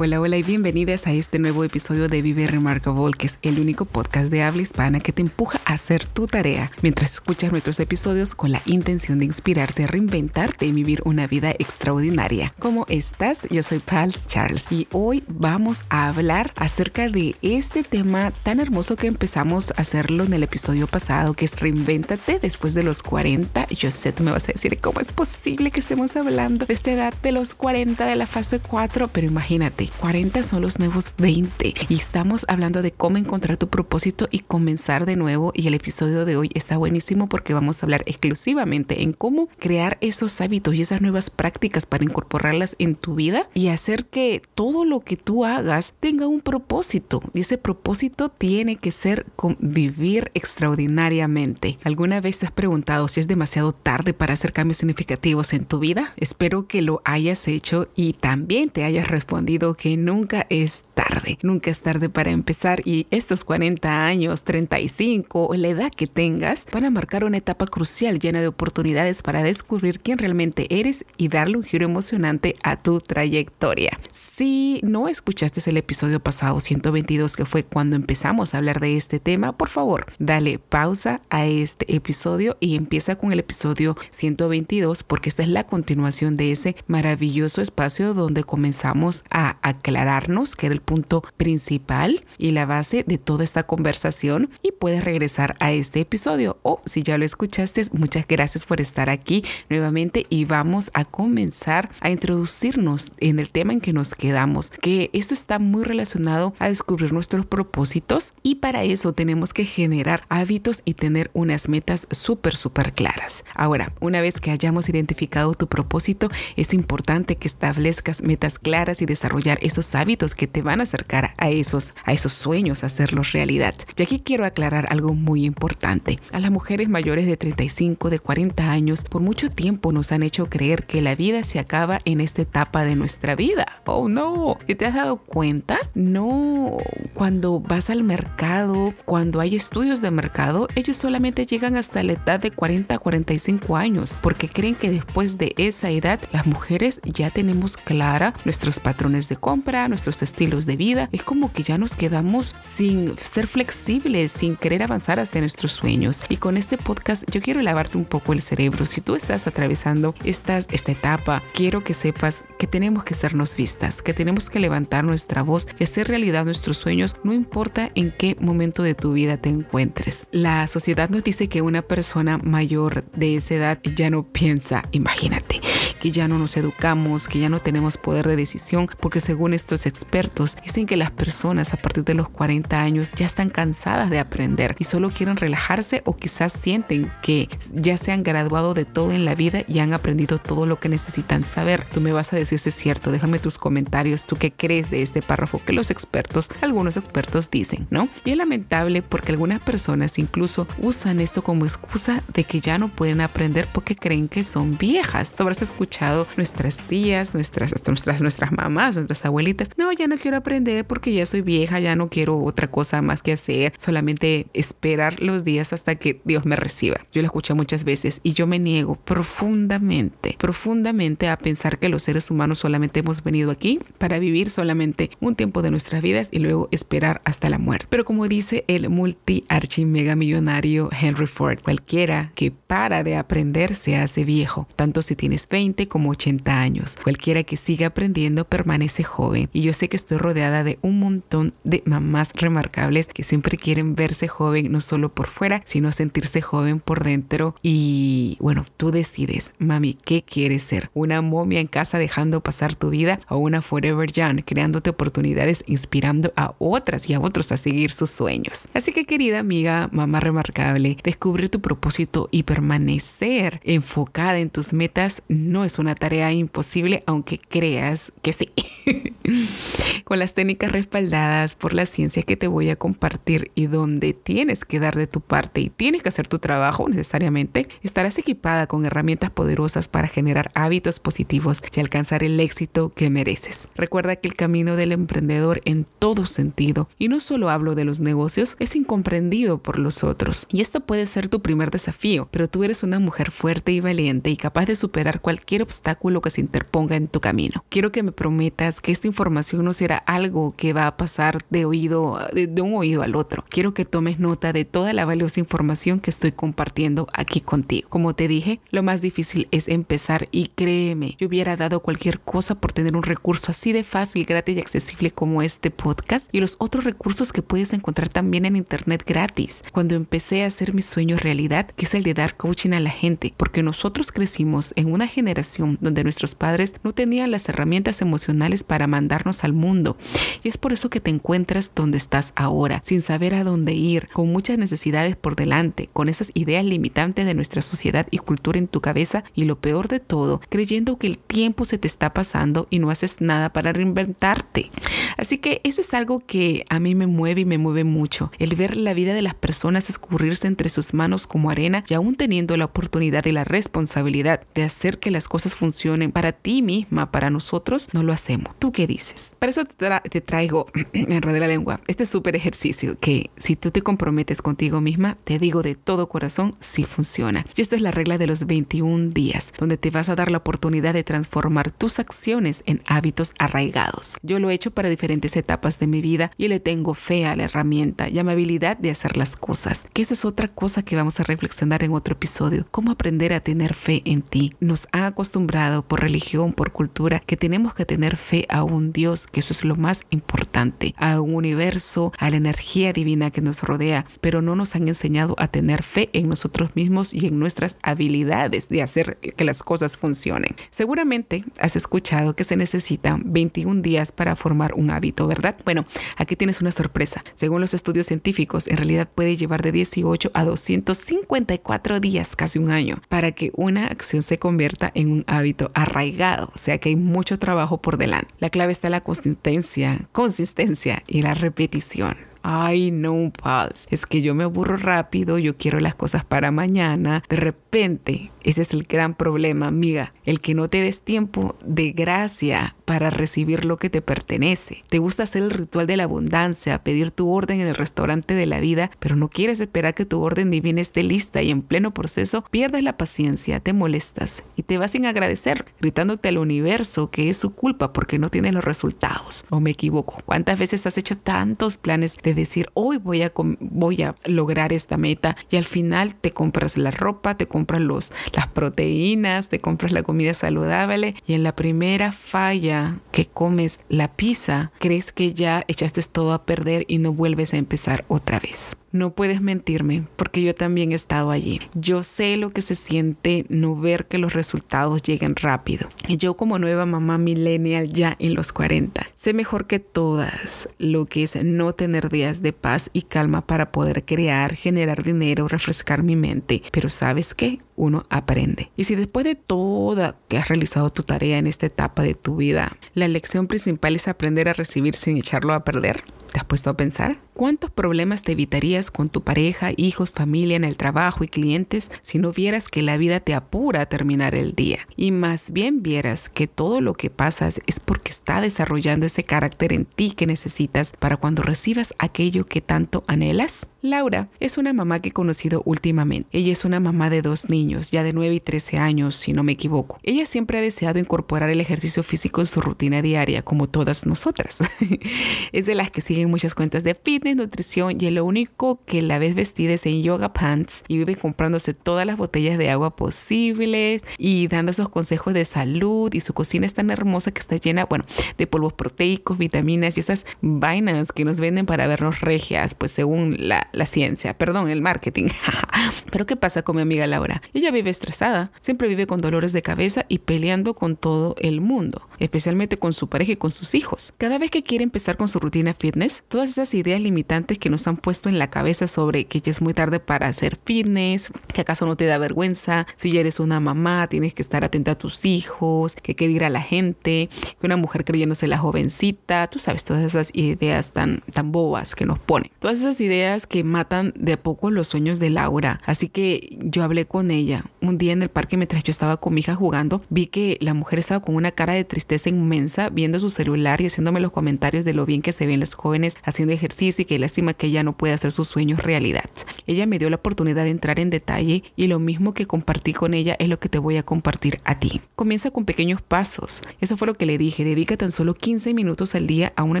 Hola, hola y bienvenidas a este nuevo episodio de Vive Remarkable, que es el único podcast de habla hispana que te empuja a hacer tu tarea mientras escuchas nuestros episodios con la intención de inspirarte a reinventarte y vivir una vida extraordinaria. ¿Cómo estás? Yo soy Pals Charles y hoy vamos a hablar acerca de este tema tan hermoso que empezamos a hacerlo en el episodio pasado, que es reinvéntate después de los 40. Yo sé, tú me vas a decir cómo es posible que estemos hablando de esta edad de los 40 de la fase 4, pero imagínate 40 son los nuevos 20 y estamos hablando de cómo encontrar tu propósito y comenzar de nuevo y el episodio de hoy está buenísimo porque vamos a hablar exclusivamente en cómo crear esos hábitos y esas nuevas prácticas para incorporarlas en tu vida y hacer que todo lo que tú hagas tenga un propósito y ese propósito tiene que ser vivir extraordinariamente. ¿Alguna vez te has preguntado si es demasiado tarde para hacer cambios significativos en tu vida? Espero que lo hayas hecho y también te hayas respondido que nunca es tarde, nunca es tarde para empezar y estos 40 años, 35 o la edad que tengas van a marcar una etapa crucial llena de oportunidades para descubrir quién realmente eres y darle un giro emocionante a tu trayectoria. Si no escuchaste el episodio pasado 122 que fue cuando empezamos a hablar de este tema, por favor, dale pausa a este episodio y empieza con el episodio 122 porque esta es la continuación de ese maravilloso espacio donde comenzamos a aclararnos, que era el punto principal y la base de toda esta conversación y puedes regresar a este episodio o si ya lo escuchaste, muchas gracias por estar aquí nuevamente y vamos a comenzar a introducirnos en el tema en que nos quedamos, que esto está muy relacionado a descubrir nuestros propósitos y para eso tenemos que generar hábitos y tener unas metas súper, súper claras. Ahora, una vez que hayamos identificado tu propósito, es importante que establezcas metas claras y desarrollar esos hábitos que te van a acercar a esos, a esos sueños, a hacerlos realidad. Y aquí quiero aclarar algo muy importante. A las mujeres mayores de 35, de 40 años, por mucho tiempo nos han hecho creer que la vida se acaba en esta etapa de nuestra vida. Oh no, ¿y te has dado cuenta? No, cuando vas al mercado, cuando hay estudios de mercado, ellos solamente llegan hasta la edad de 40 a 45 años, porque creen que después de esa edad las mujeres ya tenemos clara nuestros patrones de compra, nuestros estilos de vida. Es como que ya nos quedamos sin ser flexibles, sin querer avanzar hacia nuestros sueños. Y con este podcast yo quiero lavarte un poco el cerebro. Si tú estás atravesando esta, esta etapa, quiero que sepas que tenemos que sernos vistas, que tenemos que levantar nuestra voz y hacer realidad nuestros sueños, no importa en qué momento de tu vida te encuentres. La sociedad nos dice que una persona mayor de esa edad ya no piensa, imagínate, que ya no nos educamos, que ya no tenemos poder de decisión, porque según estos expertos, dicen que las personas a partir de los 40 años ya están cansadas de aprender y solo quieren relajarse o quizás sienten que ya se han graduado de todo en la vida y han aprendido todo lo que necesitan saber. Tú me vas a decir si es cierto, déjame tus comentarios, tú qué crees de este párrafo que los expertos, algunos expertos dicen, ¿no? Y es lamentable porque algunas personas incluso usan esto como excusa de que ya no pueden aprender porque creen que son viejas. Tú habrás escuchado nuestras tías, nuestras, nuestras, nuestras mamás, nuestras abuelitas, no, ya no quiero aprender porque ya soy vieja, ya no quiero otra cosa más que hacer, solamente esperar los días hasta que Dios me reciba. Yo lo escucho muchas veces y yo me niego profundamente, profundamente a pensar que los seres humanos solamente hemos venido aquí para vivir solamente un tiempo de nuestras vidas y luego esperar hasta la muerte. Pero como dice el multi archi mega millonario Henry Ford, cualquiera que para de aprender se hace viejo, tanto si tienes 20 como 80 años. Cualquiera que siga aprendiendo permanece joven y yo sé que estoy rodeada de un montón de mamás remarcables que siempre quieren verse joven no solo por fuera, sino sentirse joven por dentro y bueno, tú decides, mami, ¿qué quieres ser? ¿Una momia en casa dejando pasar tu vida o una forever young, creándote oportunidades, inspirando a otras y a otros a seguir sus sueños? Así que querida amiga, mamá remarcable, descubrir tu propósito y permanecer enfocada en tus metas no es una tarea imposible, aunque creas que sí. con las técnicas respaldadas por la ciencia que te voy a compartir y donde tienes que dar de tu parte y tienes que hacer tu trabajo necesariamente, estarás equipada con herramientas poderosas para generar hábitos positivos y alcanzar el éxito que mereces. Recuerda que el camino del emprendedor en todo sentido, y no solo hablo de los negocios, es incomprendido por los otros. Y esto puede ser tu primer desafío, pero tú eres una mujer fuerte y valiente y capaz de superar cualquier obstáculo que se interponga en tu camino. Quiero que me prometas que esta información no será algo que va a pasar de oído de, un oído al otro. Quiero que tomes nota de toda la valiosa información que estoy compartiendo aquí contigo. Como te dije, lo más difícil es empezar y créeme, yo hubiera dado cualquier cosa por tener un recurso así de fácil, gratis y accesible como este podcast y los otros recursos que puedes encontrar también en internet gratis. Cuando empecé a hacer mi sueño realidad, que es el de dar coaching a la gente, porque nosotros crecimos en una generación donde nuestros padres no tenían las herramientas emocionales para mandarnos al mundo. Y es por eso que te encuentras donde estás ahora, sin saber a dónde ir, con muchas necesidades por delante, con esas ideas limitantes de nuestra sociedad y cultura en tu cabeza y lo peor de todo, creyendo que el tiempo se te está pasando y no haces nada para reinventarte. Así que eso es algo que a mí me mueve y me mueve mucho, el ver la vida de las personas escurrirse entre sus manos como arena y aún teniendo la oportunidad y la responsabilidad de hacer que las cosas funcionen para ti misma, para nosotros, no lo hacemos. ¿Tú qué dices? Para eso te, traigo, en de la lengua, este súper ejercicio que si tú te comprometes contigo misma, te digo de todo corazón, sí funciona. Y esto es la regla de los 21 días, donde te vas a dar la oportunidad de transformar tus acciones en hábitos arraigados. Yo lo he hecho para diferentes etapas de mi vida y le tengo fe a la herramienta y amabilidad de hacer las cosas, que eso es otra cosa que vamos a reflexionar en otro episodio, cómo aprender a tener fe en ti. Nos ha acostumbrado por religión, por cultura, que tenemos que tener fe a un Dios, que eso es lo más importante, a un universo, a la energía divina que nos rodea, pero no nos han enseñado a tener fe en nosotros mismos y en nuestras habilidades de hacer que las cosas funcionen. Seguramente has escuchado que se necesitan 21 días para formar un hábito, ¿verdad? Bueno, aquí tienes una sorpresa. Según los estudios científicos, en realidad puede llevar de 18 a 254 días, casi un año, para que una acción se convierta en un hábito arraigado. O sea que hay mucho trabajo por delante. La clave está en la consistencia, consistencia y la repetición. Ay, no, pals. Es que yo me aburro rápido, yo quiero las cosas para mañana. De repente, ese es el gran problema, amiga. El que no te des tiempo de gracia para recibir lo que te pertenece. Te gusta hacer el ritual de la abundancia, pedir tu orden en el restaurante de la vida, pero no quieres esperar que tu orden divina esté lista y en pleno proceso pierdes la paciencia, te molestas y te vas sin agradecer, gritándote al universo que es su culpa porque no tienes los resultados. ¿O me equivoco? ¿Cuántas veces has hecho tantos planes de decir hoy voy a, voy a lograr esta meta y al final te compras la ropa, te compras los, las proteínas, te compras la comida saludable y en la primera falla que comes la pizza, crees que ya echaste todo a perder y no vuelves a empezar otra vez. No puedes mentirme, porque yo también he estado allí. Yo sé lo que se siente no ver que los resultados lleguen rápido. Y yo como nueva mamá millennial ya en los 40, sé mejor que todas lo que es no tener días de paz y calma para poder crear, generar dinero, refrescar mi mente. Pero sabes qué? Uno aprende. Y si después de toda que has realizado tu tarea en esta etapa de tu vida, la lección principal es aprender a recibir sin echarlo a perder, ¿te has puesto a pensar? ¿Cuántos problemas te evitarías con tu pareja, hijos, familia, en el trabajo y clientes si no vieras que la vida te apura a terminar el día? Y más bien vieras que todo lo que pasas es porque está desarrollando ese carácter en ti que necesitas para cuando recibas aquello que tanto anhelas. Laura es una mamá que he conocido últimamente. Ella es una mamá de dos niños, ya de 9 y 13 años, si no me equivoco. Ella siempre ha deseado incorporar el ejercicio físico en su rutina diaria, como todas nosotras. es de las que siguen muchas cuentas de fitness nutrición y lo único que la ves vestida es en yoga pants y vive comprándose todas las botellas de agua posibles y dando esos consejos de salud y su cocina es tan hermosa que está llena, bueno, de polvos proteicos, vitaminas y esas vainas que nos venden para vernos regias, pues según la, la ciencia, perdón, el marketing. Pero ¿qué pasa con mi amiga Laura? Ella vive estresada, siempre vive con dolores de cabeza y peleando con todo el mundo, especialmente con su pareja y con sus hijos. Cada vez que quiere empezar con su rutina fitness. Todas esas ideas limitantes que nos han puesto en la cabeza sobre que ya es muy tarde para hacer fitness, que acaso no te da vergüenza, si ya eres una mamá, tienes que estar atenta a tus hijos, que qué dirá la gente, que una mujer creyéndose la jovencita, tú sabes, todas esas ideas tan, tan bobas que nos ponen. Todas esas ideas que matan de a poco los sueños de Laura. Así que yo hablé con ella un día en el parque mientras yo estaba con mi hija jugando, vi que la mujer estaba con una cara de tristeza inmensa viendo su celular y haciéndome los comentarios de lo bien que se ven las jóvenes haciendo ejercicio y que lástima que ella no puede hacer sus sueños realidad. Ella me dio la oportunidad de entrar en detalle y lo mismo que compartí con ella es lo que te voy a compartir a ti. Comienza con pequeños pasos. Eso fue lo que le dije. Dedica tan solo 15 minutos al día a una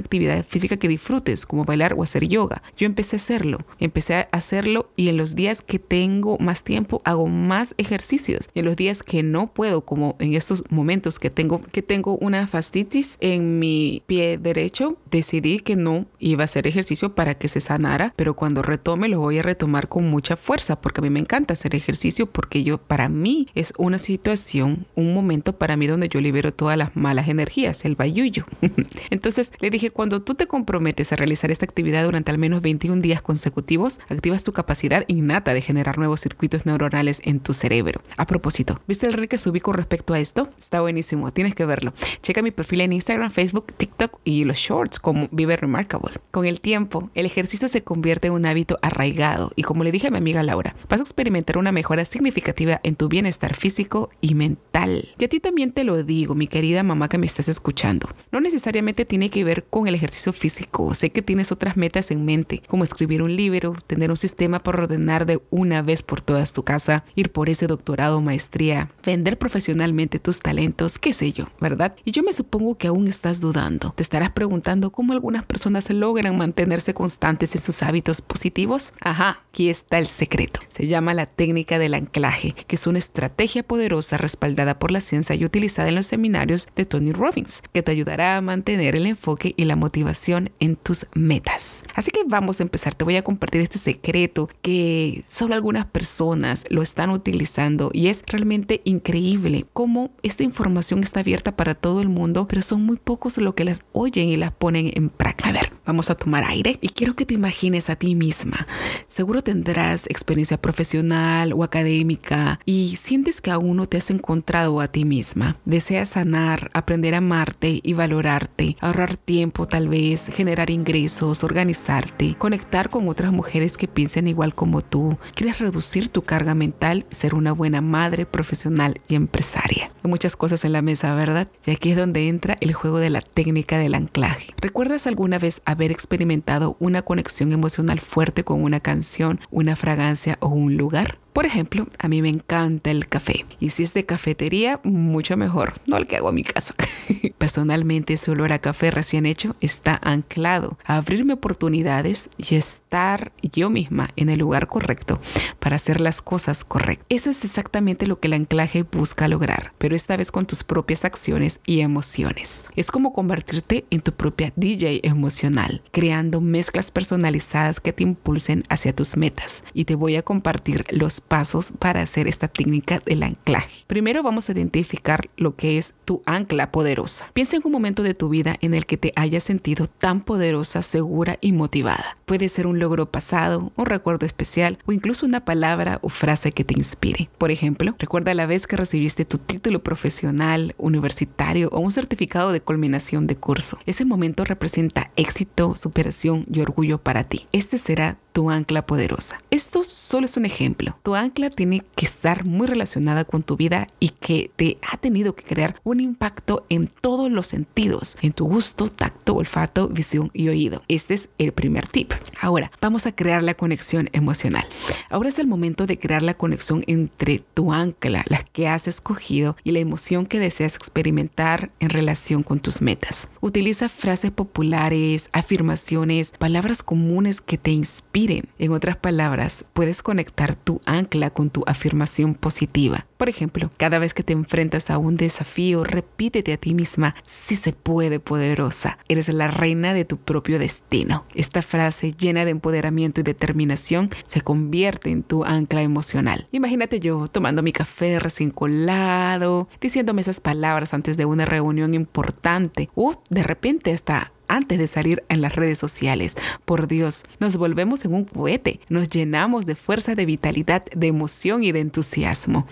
actividad física que disfrutes, como bailar o hacer yoga. Yo empecé a hacerlo. Empecé a hacerlo y en los días que tengo más tiempo hago más ejercicios. En los días que no puedo, como en estos momentos que tengo, que tengo una fastitis en mi pie derecho, decidí que no iba a hacer ejercicio para que se sanara, pero cuando retome lo voy a retomar con mucha fuerza porque a mí me encanta hacer ejercicio porque yo para mí es una situación, un momento para mí donde yo libero todas las malas energías, el bayuyo. Entonces le dije, cuando tú te comprometes a realizar esta actividad durante al menos 21 días consecutivos, activas tu capacidad innata de generar nuevos circuitos neuronales en tu cerebro. A propósito, ¿viste el reel que subí con respecto a esto? Está buenísimo, tienes que verlo. Checa mi perfil en Instagram, Facebook, TikTok y los shorts como Vive Remarkable. Con el tiempo, el ejercicio se convierte en un hábito arraigado y como le dije a mi amiga Laura, vas a experimentar una mejora significativa en tu bienestar físico y mental. Y a ti también te lo digo, mi querida mamá que me estás escuchando. No necesariamente tiene que ver con el ejercicio físico. Sé que tienes otras metas en mente, como escribir un libro, tener un sistema para ordenar de una vez por todas tu casa, ir por ese doctorado maestría, vender profesionalmente tus talentos, qué sé yo, ¿verdad? Y yo me supongo que aún estás dudando. Te estarás preguntando cómo algunas personas logran mantenerse constantes en sus hábitos positivos. Ajá, aquí está el secreto. Se llama la técnica del anclaje, que es una estrategia poderosa respaldada por la ciencia y utilizada en los seminarios de Tony Robbins, que te ayudará a mantener el enfoque y la motivación en tus metas. Así que vamos a empezar. Te voy a compartir este secreto que solo algunas personas lo están utilizando y es realmente increíble cómo esta información está abierta para todo el mundo, pero son muy pocos los que las oyen y las ponen en práctica. A ver, vamos a tomar aire y quiero que te imagines a ti misma. Seguro tendrás experiencia profesional o académica y sientes que aún no te has encontrado a ti misma. Deseas sanar, aprender a amarte y valorarte, ahorrar tiempo tal vez, generar ingresos, organizarte, conectar con otras mujeres que piensen igual como tú. Quieres reducir tu carga mental, ser una buena madre, profesional y empresaria. Hay muchas cosas en la mesa, ¿verdad? Y aquí es donde entra el juego de la técnica del anclaje. ¿Recuerdas alguna vez haber experimentado una conexión emocional fuerte con una canción, una fragancia o un lugar? Por ejemplo, a mí me encanta el café y si es de cafetería, mucho mejor, no el que hago a mi casa. Personalmente, su olor a café recién hecho está anclado a abrirme oportunidades y estar yo misma en el lugar correcto para hacer las cosas correctas. Eso es exactamente lo que el anclaje busca lograr, pero esta vez con tus propias acciones y emociones. Es como convertirte en tu propia DJ emocional, creando mezclas personalizadas que te impulsen hacia tus metas. Y te voy a compartir los pasos para hacer esta técnica del anclaje. Primero vamos a identificar lo que es tu ancla poderosa. Piensa en un momento de tu vida en el que te hayas sentido tan poderosa, segura y motivada. Puede ser un logro pasado, un recuerdo especial o incluso una palabra o frase que te inspire. Por ejemplo, recuerda la vez que recibiste tu título profesional, universitario o un certificado de culminación de curso. Ese momento representa éxito, superación y orgullo para ti. Este será tu ancla poderosa. Esto solo es un ejemplo. Tu ancla tiene que estar muy relacionada con tu vida y que te ha tenido que crear un impacto en todos los sentidos, en tu gusto, tacto, olfato, visión y oído. Este es el primer tip. Ahora, vamos a crear la conexión emocional. Ahora es el momento de crear la conexión entre tu ancla, la que has escogido, y la emoción que deseas experimentar en relación con tus metas. Utiliza frases populares, afirmaciones, palabras comunes que te en otras palabras, puedes conectar tu ancla con tu afirmación positiva. Por ejemplo, cada vez que te enfrentas a un desafío, repítete a ti misma, si se puede, poderosa, eres la reina de tu propio destino. Esta frase llena de empoderamiento y determinación se convierte en tu ancla emocional. Imagínate yo tomando mi café recién colado, diciéndome esas palabras antes de una reunión importante o de repente hasta antes de salir en las redes sociales. Por Dios, nos volvemos en un cohete, nos llenamos de fuerza, de vitalidad, de emoción y de entusiasmo.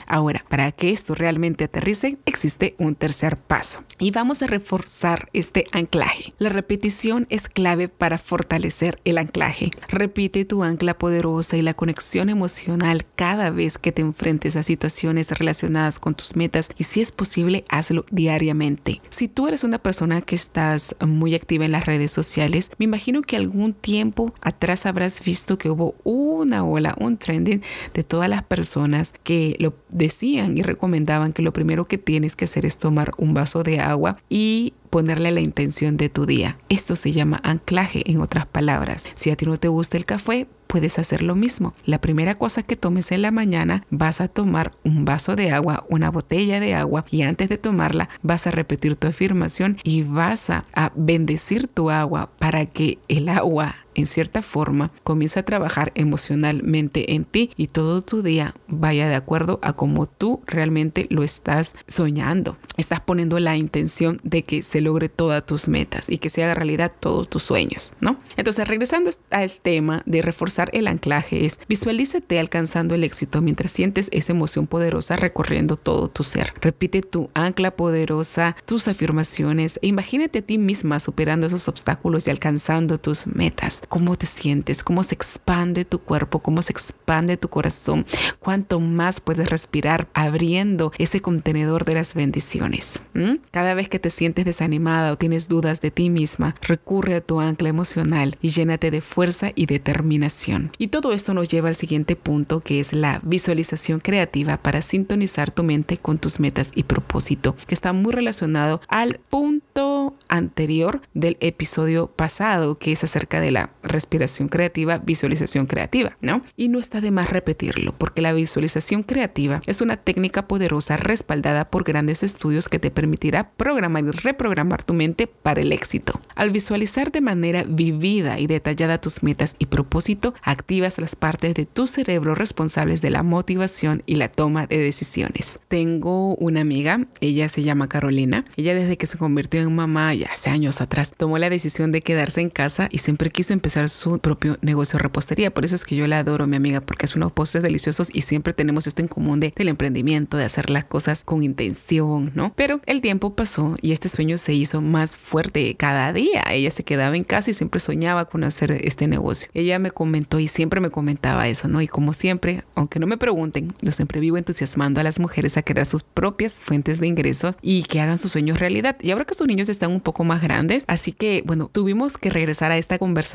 Para que esto realmente aterrice, existe un tercer paso y vamos a reforzar este anclaje. La repetición es clave para fortalecer el anclaje. Repite tu ancla poderosa y la conexión emocional cada vez que te enfrentes a situaciones relacionadas con tus metas y si es posible, hazlo diariamente. Si tú eres una persona que estás muy activa en las redes sociales, me imagino que algún tiempo atrás habrás visto que hubo una ola, un trending de todas las personas que lo decían y recomendaban que lo primero que tienes que hacer es tomar un vaso de agua y ponerle la intención de tu día. Esto se llama anclaje en otras palabras. Si a ti no te gusta el café, puedes hacer lo mismo. La primera cosa que tomes en la mañana vas a tomar un vaso de agua, una botella de agua y antes de tomarla vas a repetir tu afirmación y vas a, bendecir tu agua para que el agua en cierta forma, comienza a trabajar emocionalmente en ti y todo tu día vaya de acuerdo a como tú realmente lo estás soñando. Estás poniendo la intención de que se logre todas tus metas y que se haga realidad todos tus sueños, ¿no? Entonces, regresando al tema de reforzar el anclaje es visualízate alcanzando el éxito mientras sientes esa emoción poderosa recorriendo todo tu ser. Repite tu ancla poderosa, tus afirmaciones e imagínate a ti misma superando esos obstáculos y alcanzando tus metas cómo te sientes, cómo se expande tu cuerpo, cómo se expande tu corazón, cuánto más puedes respirar abriendo ese contenedor de las bendiciones. Cada vez que te sientes o tienes dudas de ti misma, recurre a tu ancla emocional y llénate de fuerza y determinación. Y todo esto nos lleva al siguiente punto que es la visualización creativa para sintonizar tu mente con tus metas y propósito, que está muy relacionado al punto anterior del episodio pasado, que es acerca de la respiración creativa, visualización creativa, ¿no? Y no está de más repetirlo, porque la visualización creativa es una técnica poderosa respaldada por grandes estudios que te permitirá programar y reprogramar tu mente para el éxito. Al visualizar de manera vivida y detallada tus metas y propósito, activas las partes de tu cerebro responsables de la motivación y la toma de decisiones. Tengo una amiga, ella se llama Carolina, ella desde que se convirtió en mamá ya hace años atrás tomó la decisión de quedarse en casa y siempre quiso empezar su propio negocio de repostería. Por eso es que yo la adoro, mi amiga, porque es unos postres deliciosos y siempre tenemos esto en común de, del emprendimiento, de hacer las cosas con intención, ¿no? Pero el tiempo pasó y este sueño se hizo más fuerte cada día. Ella se quedaba en casa y siempre soñaba con hacer este negocio. Ella me comentó y siempre me comentaba eso, ¿no? Y como siempre, aunque no me pregunten, yo siempre vivo entusiasmando a las mujeres a crear sus propias fuentes de ingresos y que hagan sus sueños realidad. Y ahora que sus niños están un poco más grandes, así que, bueno, tuvimos que regresar a esta conversación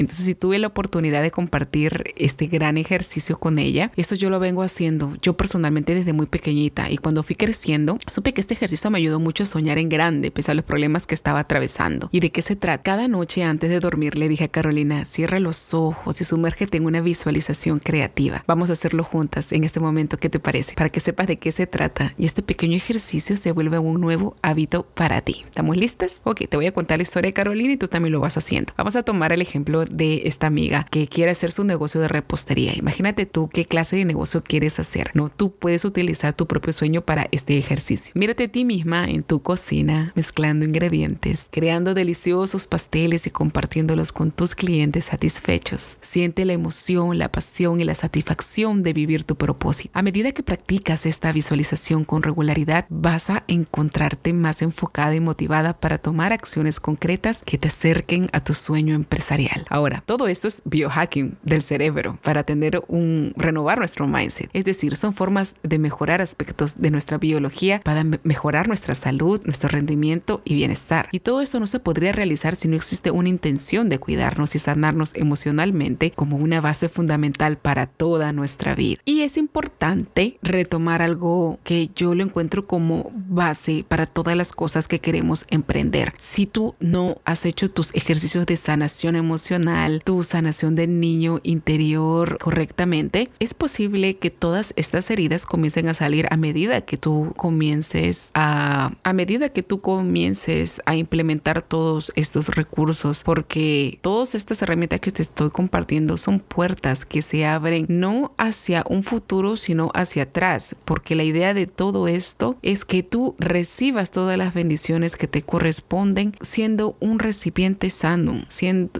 entonces, si tuve la oportunidad de compartir este gran ejercicio con ella, esto yo lo vengo haciendo yo personalmente desde muy pequeñita y cuando fui creciendo, supe que este ejercicio me ayudó mucho a soñar en grande, pese a los problemas que estaba atravesando. ¿Y de qué se trata? Cada noche antes de dormir le dije a Carolina, cierra los ojos y sumérgete en una visualización creativa. Vamos a hacerlo juntas en este momento, ¿qué te parece? Para que sepas de qué se trata y este pequeño ejercicio se vuelve un nuevo hábito para ti. ¿Estamos listas? Ok, te voy a contar la historia de Carolina y tú también lo vas haciendo. Vamos a tomar el ejemplo de esta amiga que quiere hacer su negocio de repostería. Imagínate tú qué clase de negocio quieres hacer. No, tú puedes utilizar tu propio sueño para este ejercicio. Mírate a ti misma en tu cocina mezclando ingredientes, creando deliciosos pasteles y compartiéndolos con tus clientes satisfechos. Siente la emoción, la pasión y la satisfacción de vivir tu propósito. A medida que practicas esta visualización con regularidad, vas a encontrarte más enfocada y motivada para tomar acciones concretas que te acerquen a tu sueño empresarial. Ahora, todo esto es biohacking del cerebro para tener un renovar nuestro mindset. Es decir, son formas de mejorar aspectos de nuestra biología para mejorar nuestra salud, nuestro rendimiento y bienestar. Y todo esto no se podría realizar si no existe una intención de cuidarnos y sanarnos emocionalmente como una base fundamental para toda nuestra vida. Y es importante retomar algo que yo lo encuentro como base para todas las cosas que queremos emprender. Si tú no has hecho tus ejercicios de sanación emocional, tu sanación del niño interior correctamente, es posible que todas estas heridas comiencen a salir a medida que tú comiences a, a medida que tú comiences a implementar todos estos recursos, porque todas estas herramientas que te estoy compartiendo son puertas que se abren no hacia un futuro, sino hacia atrás, porque la idea de todo esto es que tú recibas todas las bendiciones que te corresponden responden siendo un recipiente sano,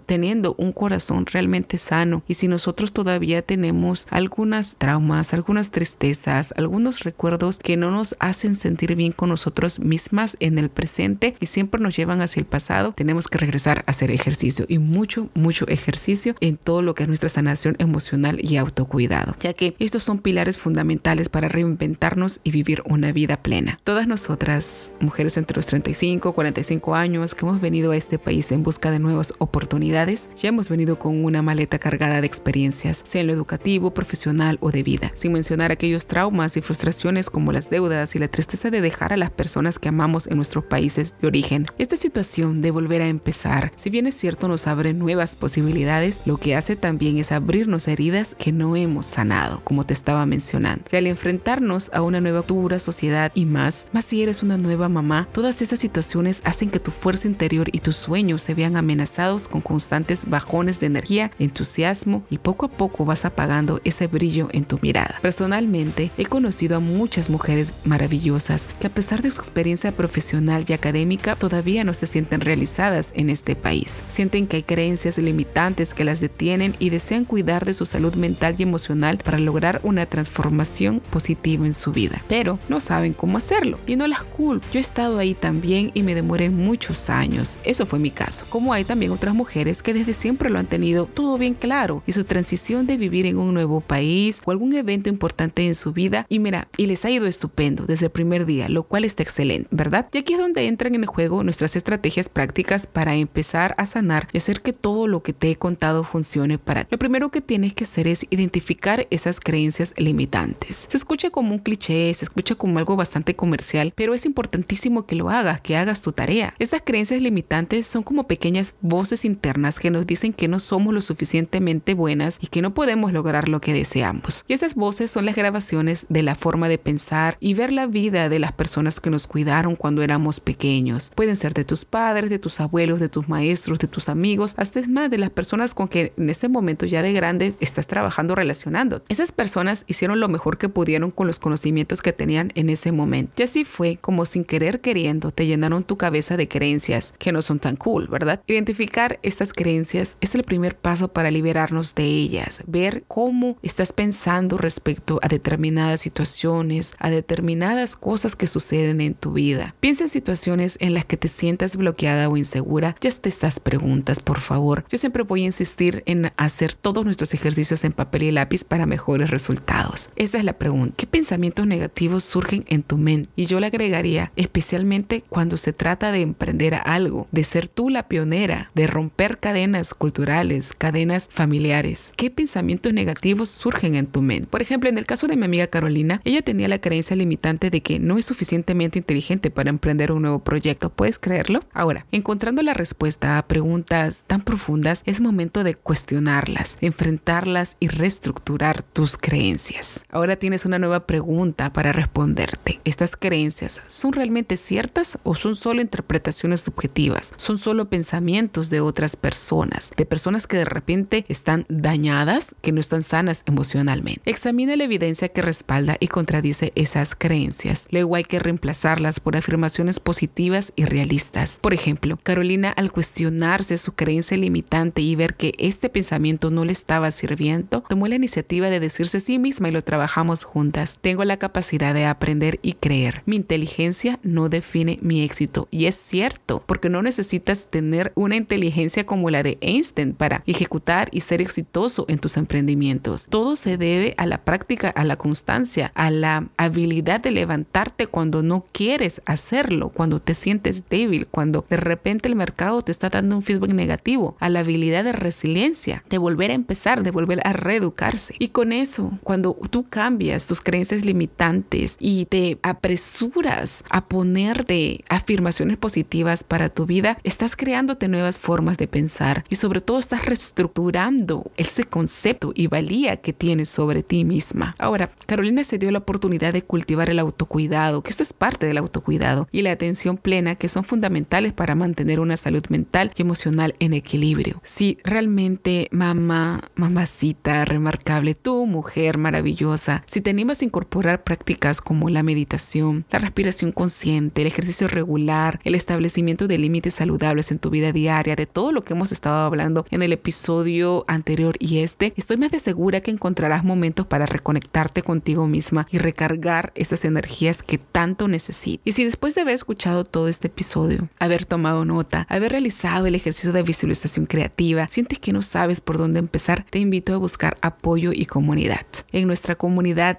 teniendo un corazón realmente sano. Y si nosotros todavía tenemos algunas traumas, algunas tristezas, algunos recuerdos que no nos hacen sentir bien con nosotros mismas en el presente y siempre nos llevan hacia el pasado, tenemos que regresar a hacer ejercicio y mucho, mucho ejercicio en todo lo que es nuestra sanación emocional y autocuidado, ya que estos son pilares fundamentales para reinventarnos y vivir una vida plena. Todas nosotras, mujeres entre los 35 y 45 años que hemos venido a este país en busca de nuevas oportunidades, ya hemos venido con una maleta cargada de experiencias, sea en lo educativo, profesional o de vida, sin mencionar aquellos traumas y frustraciones como las deudas y la tristeza de dejar a las personas que amamos en nuestros países de origen. Esta situación de volver a empezar, si bien es cierto nos abre nuevas posibilidades, lo que hace también es abrirnos heridas que no hemos sanado, como te estaba mencionando. Y al enfrentarnos a una nueva cultura, sociedad y más, más si eres una nueva mamá, todas esas situaciones hacen que tu fuerza interior y tus sueños se vean amenazados con constantes bajones de energía, entusiasmo y poco a poco vas apagando ese brillo en tu mirada. Personalmente, he conocido a muchas mujeres maravillosas que a pesar de su experiencia profesional y académica todavía no se sienten realizadas en este país. Sienten que hay creencias limitantes que las detienen y desean cuidar de su salud mental y emocional para lograr una transformación positiva en su vida, pero no saben cómo hacerlo y no las culpo. Yo he estado ahí también y me demoré muchos años. Eso fue mi caso. Como hay también otras mujeres que desde siempre lo han tenido todo bien claro y su transición de vivir en un nuevo país o algún evento importante en su vida y mira, y les ha ido estupendo desde el primer día, lo cual está excelente, ¿verdad? Y aquí es donde entran en el juego nuestras estrategias prácticas para empezar a sanar y hacer que todo lo que te he contado funcione para ti. Lo primero que tienes que hacer es identificar esas creencias limitantes. Se escucha como un cliché, se escucha como algo bastante comercial, pero es importantísimo que lo hagas, que hagas tu tarea. Estas creencias limitantes son como pequeñas voces internas que nos dicen que no somos lo suficientemente buenas y que no podemos lograr lo que deseamos. Y esas voces son las grabaciones de la forma de pensar y ver la vida de las personas que nos cuidaron cuando éramos pequeños. Pueden ser de tus padres, de tus abuelos, de tus maestros, de tus amigos, hasta es más de las personas con que en este momento ya de grandes estás trabajando relacionando. Esas personas hicieron lo mejor que pudieron con los conocimientos que tenían en ese momento. Y así fue como sin querer queriendo te llenaron tu cabeza de creencias que no son tan cool, ¿verdad? Identificar estas creencias es el primer paso para liberarnos de ellas, ver cómo estás pensando respecto a determinadas situaciones, a determinadas cosas que suceden en tu vida. Piensa en situaciones en las que te sientas bloqueada o insegura. Ya te estas preguntas, por favor. Yo siempre voy a insistir en hacer todos nuestros ejercicios en papel y lápiz para mejores resultados. Esta es la pregunta. ¿Qué pensamientos negativos surgen en tu mente? Yo le agregaría, especialmente cuando se trata de emprender algo, de ser tú la pionera, de romper cadenas culturales, cadenas familiares. ¿Qué pensamientos negativos surgen en tu mente? Por ejemplo, en el caso de mi amiga Carolina, ella tenía la creencia limitante de que no es suficientemente inteligente para emprender un nuevo proyecto. ¿Puedes creerlo? Ahora, encontrando la respuesta a preguntas tan profundas, es momento de cuestionarlas, enfrentarlas y reestructurar tus creencias. Ahora tienes una nueva pregunta para responderte. ¿Estas creencias son realmente ciertas o son solo interpretaciones subjetivas? ¿Son solo pensamientos de otras personas? De personas que de repente están dañadas, que no están sanas emocionalmente. Examina la evidencia que respalda y contradice esas creencias. Luego hay que reemplazarlas por afirmaciones positivas y realistas. Por ejemplo, Carolina al cuestionarse su creencia limitante y ver que este pensamiento no le estaba sirviendo, tomó la iniciativa de decirse a sí misma y lo trabajamos juntas. Tengo la capacidad de aprender y creer. Mi inteligencia no define mi éxito. Y es cierto, porque no necesitas tener una inteligencia como la de Einstein para ejecutar y ser exitoso en tus emprendimientos. Todo se debe a la práctica, a la constancia, a la habilidad de levantarte cuando no quieres hacerlo, cuando te sientes débil, cuando de repente el mercado te está dando un feedback negativo, a la habilidad de resiliencia, de volver a empezar, de volver a reeducarse. Y con eso, cuando tú cambias tus creencias limitantes y te apresuras a ponerte afirmaciones positivas para tu vida, estás creándote nuevas formas de pensar y sobre todo estás reestructurando ese concepto y valía que tienes sobre ti misma. Ahora, Carolina se dio la oportunidad de cultivar el autocuidado, que esto es parte del autocuidado, y la atención plena, que son fundamentales para mantener una salud mental y emocional en equilibrio. Si realmente mamá, mamacita, remarcable, tú mujer maravillosa, si te animas a incorporar prácticas como la meditación, la respiración consciente, el ejercicio regular, el establecimiento de límites saludables en tu vida diaria, de todo lo que hemos estado hablando en el episodio anterior y este, estoy más de segura que encontrarás momentos para reconectarte contigo misma y recargar esas energías que tanto necesitas. Y si después de haber escuchado todo este episodio, haber tomado nota, haber realizado el ejercicio de visualización creativa, sientes que no sabes por dónde empezar, te invito a buscar apoyo y comunidad. En nuestra comunidad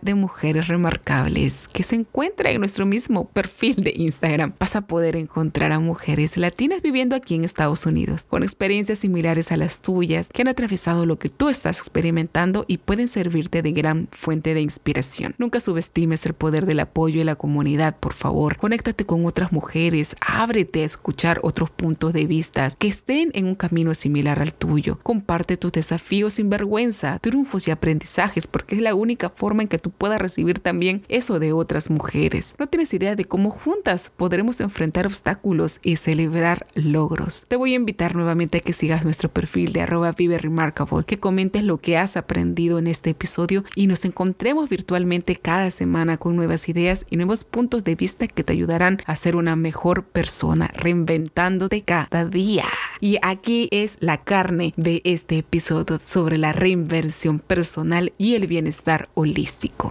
de mujeres remarcables que se encuentra en nuestro mismo perfil de Instagram, vas a poder encontrar a mujeres latinas viviendo aquí en Estados Unidos, con experiencias similares a las tuyas, que han atravesado lo que tú estás experimentando y pueden servirte de gran fuente de inspiración. Nunca subestimes el poder del apoyo y la comunidad, por favor. Conéctate con otras mujeres, ábrete a escuchar otros puntos de vista que estén en un camino similar al tuyo. Comparte tus desafíos sin vergüenza, triunfos y aprendizajes, porque es la única forma en que tú puedas recibir también eso de otras mujeres. No tienes idea de cómo juntas podremos enfrentar obstáculos y celebrar logros. Te voy a invitar nuevamente a que sigas nuestro perfil de arroba Vive que comentes lo que has aprendido en este episodio y nos encontremos virtualmente cada semana con nuevas ideas y nuevos puntos de vista que te ayudarán a ser una mejor persona, reinventándote cada día. Y aquí es la carne de este episodio sobre la reinversión personal y el bienestar holístico.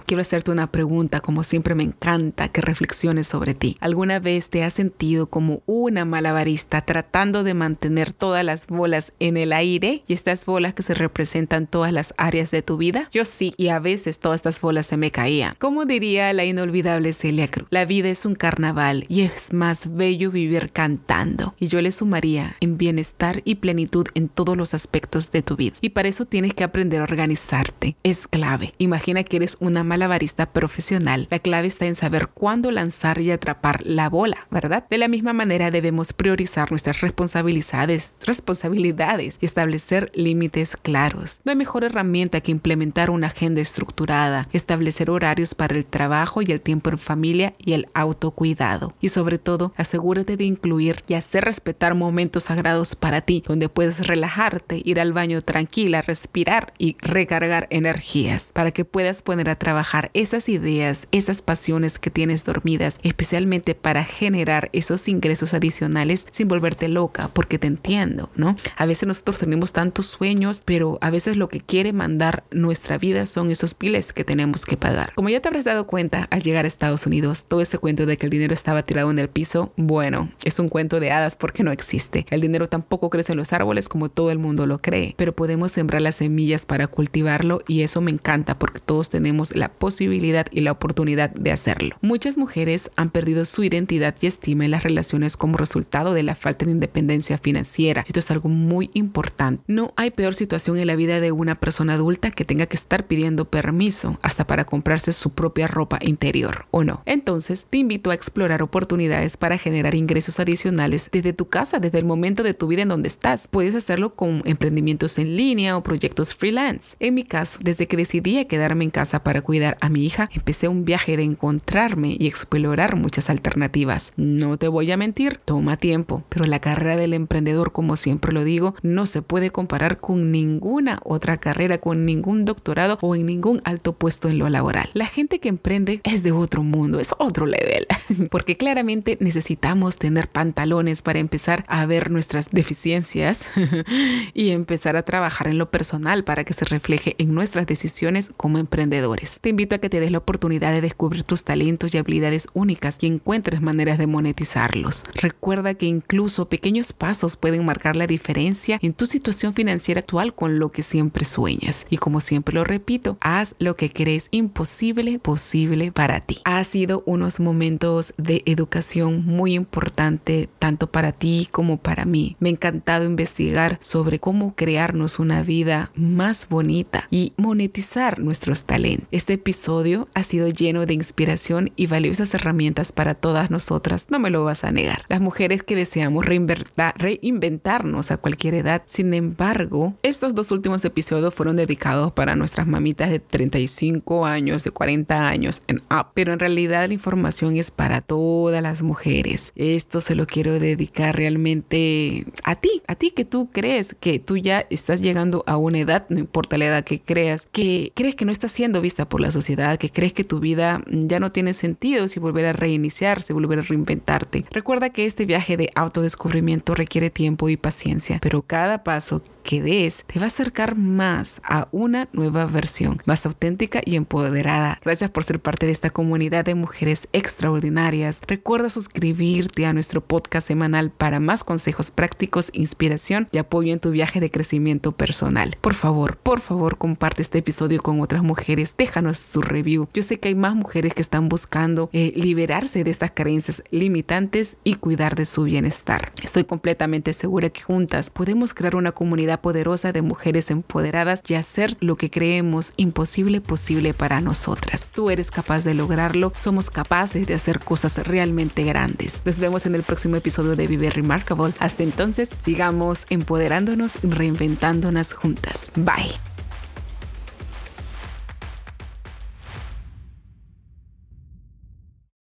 Quiero hacerte una pregunta, como siempre me encanta que reflexiones sobre ti. ¿Alguna vez te has sentido como una malabarista tratando de mantener todas las bolas en el aire y estas bolas que se representan todas las áreas de tu vida? Yo sí, y a veces todas estas bolas se me caían. Como diría la inolvidable Celia Cruz, la vida es un carnaval y es más bello vivir cantando. Y yo le sumaría en bienestar y plenitud en todos los aspectos de tu vida. Y para eso tienes que aprender a organizarte. Es clave. Imagina que eres una malabarista profesional. La clave está en saber cuándo lanzar y atrapar la bola, ¿verdad? De la misma manera debemos priorizar nuestras responsabilidades, responsabilidades y establecer límites claros. No hay mejor herramienta que implementar una agenda estructurada, establecer horarios para el trabajo y el tiempo en familia y el autocuidado. Y sobre todo, asegúrate de incluir y hacer respetar momentos sagrados para ti, donde puedes relajarte, ir al baño tranquila, respirar y recargar energías, para que puedas poner a trabajar esas ideas, esas pasiones que tienes dormidas, especialmente para generar esos ingresos adicionales sin volverte loca, porque te entiendo, ¿no? A veces nosotros tenemos tantos sueños, pero a veces lo que quiere mandar nuestra vida son esos piles que tenemos que pagar. Como ya te habrás dado cuenta al llegar a Estados Unidos, todo ese cuento de que el dinero estaba tirado en el piso, bueno, es un cuento de hadas porque no existe. El dinero tampoco crece en los árboles como todo el mundo lo cree, pero podemos sembrar las semillas para cultivarlo y eso me encanta porque tenemos la posibilidad y la oportunidad de hacerlo. Muchas mujeres han perdido su identidad y estima en las relaciones como resultado de la falta de independencia financiera. Esto es algo muy importante. No hay peor situación en la vida de una persona adulta que tenga que estar pidiendo permiso hasta para comprarse su propia ropa interior, ¿o no? Entonces, te invito a explorar oportunidades para generar ingresos adicionales desde tu casa, desde el momento de tu vida en donde estás. Puedes hacerlo con emprendimientos en línea o proyectos freelance. En mi caso, desde que decidí quedarme en casa para cuidar a mi hija, empecé un viaje de encontrarme y explorar muchas alternativas. No te voy a mentir, toma tiempo, pero la carrera del emprendedor, como siempre lo digo, no se puede comparar con ninguna otra carrera, con ningún doctorado o en ningún alto puesto en lo laboral. La gente que emprende es de otro mundo, es otro level, porque claramente necesitamos tener pantalones para empezar a ver nuestras deficiencias y empezar a trabajar en lo personal para que se refleje en nuestras decisiones como emprendedores. Te invito a que te des la oportunidad de descubrir tus talentos y habilidades únicas y encuentres maneras de monetizarlos. Recuerda que incluso pequeños pasos pueden marcar la diferencia en tu situación financiera actual con lo que siempre sueñas. Y como siempre lo repito, haz lo que crees imposible posible para ti. Ha sido unos momentos de educación muy importante tanto para ti como para mí. Me ha encantado investigar sobre cómo crearnos una vida más bonita y monetizar nuestros talentos. Este episodio ha sido lleno de inspiración y valiosas herramientas para todas nosotras, no me lo vas a negar. Las mujeres que deseamos reinventarnos a cualquier edad, sin embargo, estos dos últimos episodios fueron dedicados para nuestras mamitas de 35 años, de 40 años en up, pero en realidad la información es para todas las mujeres. Esto se lo quiero dedicar realmente a ti, a ti que tú crees que tú ya estás llegando a una edad, no importa la edad que creas, que crees que no estás vista por la sociedad, que crees que tu vida ya no tiene sentido si volver a reiniciarse, volver a reinventarte. Recuerda que este viaje de autodescubrimiento requiere tiempo y paciencia, pero cada paso que des te va a acercar más a una nueva versión, más auténtica y empoderada. Gracias por ser parte de esta comunidad de mujeres extraordinarias. Recuerda suscribirte a nuestro podcast semanal para más consejos prácticos, inspiración y apoyo en tu viaje de crecimiento personal. Por favor, por favor, comparte este episodio con otras mujeres. Déjanos su review. Yo sé que hay más mujeres que están buscando eh, liberarse de estas creencias limitantes y cuidar de su bienestar. Estoy completamente segura que juntas podemos crear una poderosa de mujeres empoderadas y hacer lo que creemos imposible posible para nosotras. Tú eres capaz de lograrlo, somos capaces de hacer cosas realmente grandes. Nos vemos en el próximo episodio de Vive Remarkable. Hasta entonces, sigamos empoderándonos y reinventándonos juntas. Bye.